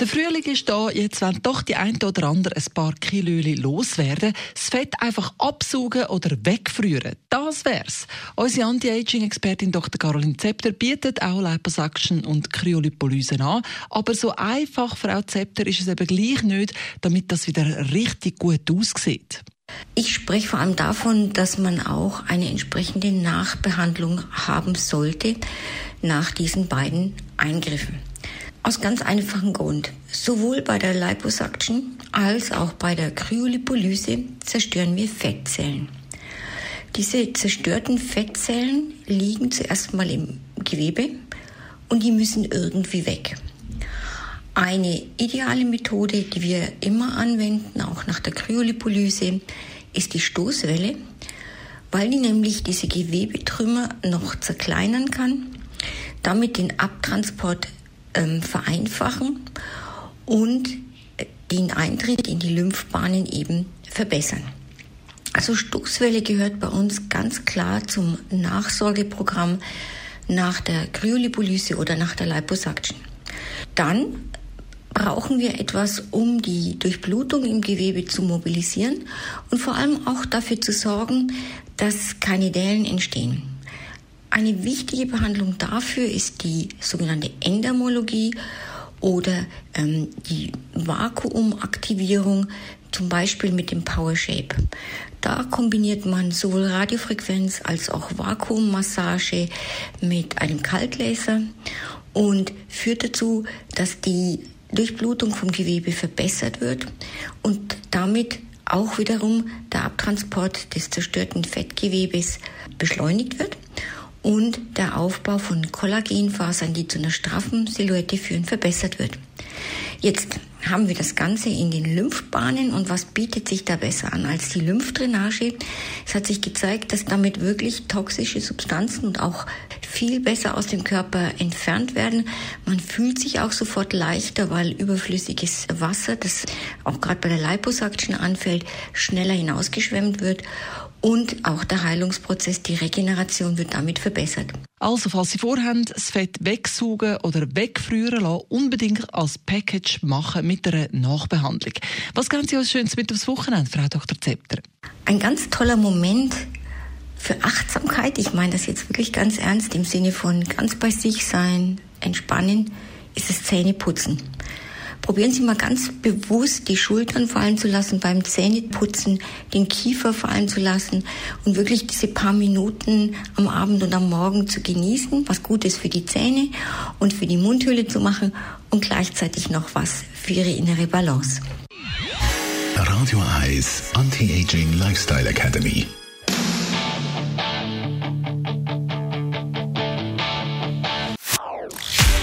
der Frühling ist da, jetzt wollen doch die ein oder andere ein paar Kilo loswerden, das Fett einfach absaugen oder wegfrieren. Das wär's. Unsere Anti-Aging-Expertin Dr. Caroline Zepter bietet auch Liposuction und Kryolipolyse an. Aber so einfach, Frau Zepter, ist es eben gleich nicht, damit das wieder richtig gut aussieht. Ich spreche vor allem davon, dass man auch eine entsprechende Nachbehandlung haben sollte nach diesen beiden Eingriffen. Aus ganz einfachem Grund. Sowohl bei der Liposuction als auch bei der Kryolipolyse zerstören wir Fettzellen. Diese zerstörten Fettzellen liegen zuerst mal im Gewebe und die müssen irgendwie weg. Eine ideale Methode, die wir immer anwenden, auch nach der Kryolipolyse, ist die Stoßwelle, weil die nämlich diese Gewebetrümmer noch zerkleinern kann, damit den Abtransport ähm, vereinfachen und den Eintritt in die Lymphbahnen eben verbessern. Also Stoßwelle gehört bei uns ganz klar zum Nachsorgeprogramm nach der Kryolipolyse oder nach der Liposuction. Dann brauchen wir etwas, um die Durchblutung im Gewebe zu mobilisieren und vor allem auch dafür zu sorgen, dass keine Dellen entstehen. Eine wichtige Behandlung dafür ist die sogenannte Endamologie oder ähm, die Vakuumaktivierung, zum Beispiel mit dem Power Shape. Da kombiniert man sowohl Radiofrequenz als auch Vakuummassage mit einem Kaltlaser und führt dazu, dass die Durchblutung vom Gewebe verbessert wird und damit auch wiederum der Abtransport des zerstörten Fettgewebes beschleunigt wird und der Aufbau von Kollagenfasern, die zu einer straffen Silhouette führen, verbessert wird. Jetzt haben wir das Ganze in den Lymphbahnen und was bietet sich da besser an als die Lymphdrainage? Es hat sich gezeigt, dass damit wirklich toxische Substanzen und auch viel besser aus dem Körper entfernt werden. Man fühlt sich auch sofort leichter, weil überflüssiges Wasser, das auch gerade bei der Liposuction anfällt, schneller hinausgeschwemmt wird und auch der Heilungsprozess, die Regeneration wird damit verbessert. Also, falls Sie vorhaben, das Fett wegsaugen oder wegfrieren lassen, unbedingt als Package machen mit einer Nachbehandlung. Was können Sie uns Schönes mit aufs Wochenende, Frau Dr. Zepter? Ein ganz toller Moment für Achtsamkeit, ich meine das jetzt wirklich ganz ernst im Sinne von ganz bei sich sein, entspannen, ist das Zähneputzen. Probieren Sie mal ganz bewusst die Schultern fallen zu lassen beim Zähneputzen, den Kiefer fallen zu lassen und wirklich diese paar Minuten am Abend und am Morgen zu genießen, was gut ist für die Zähne und für die Mundhöhle zu machen und gleichzeitig noch was für Ihre innere Balance. Radio Eyes Anti-Aging Lifestyle Academy.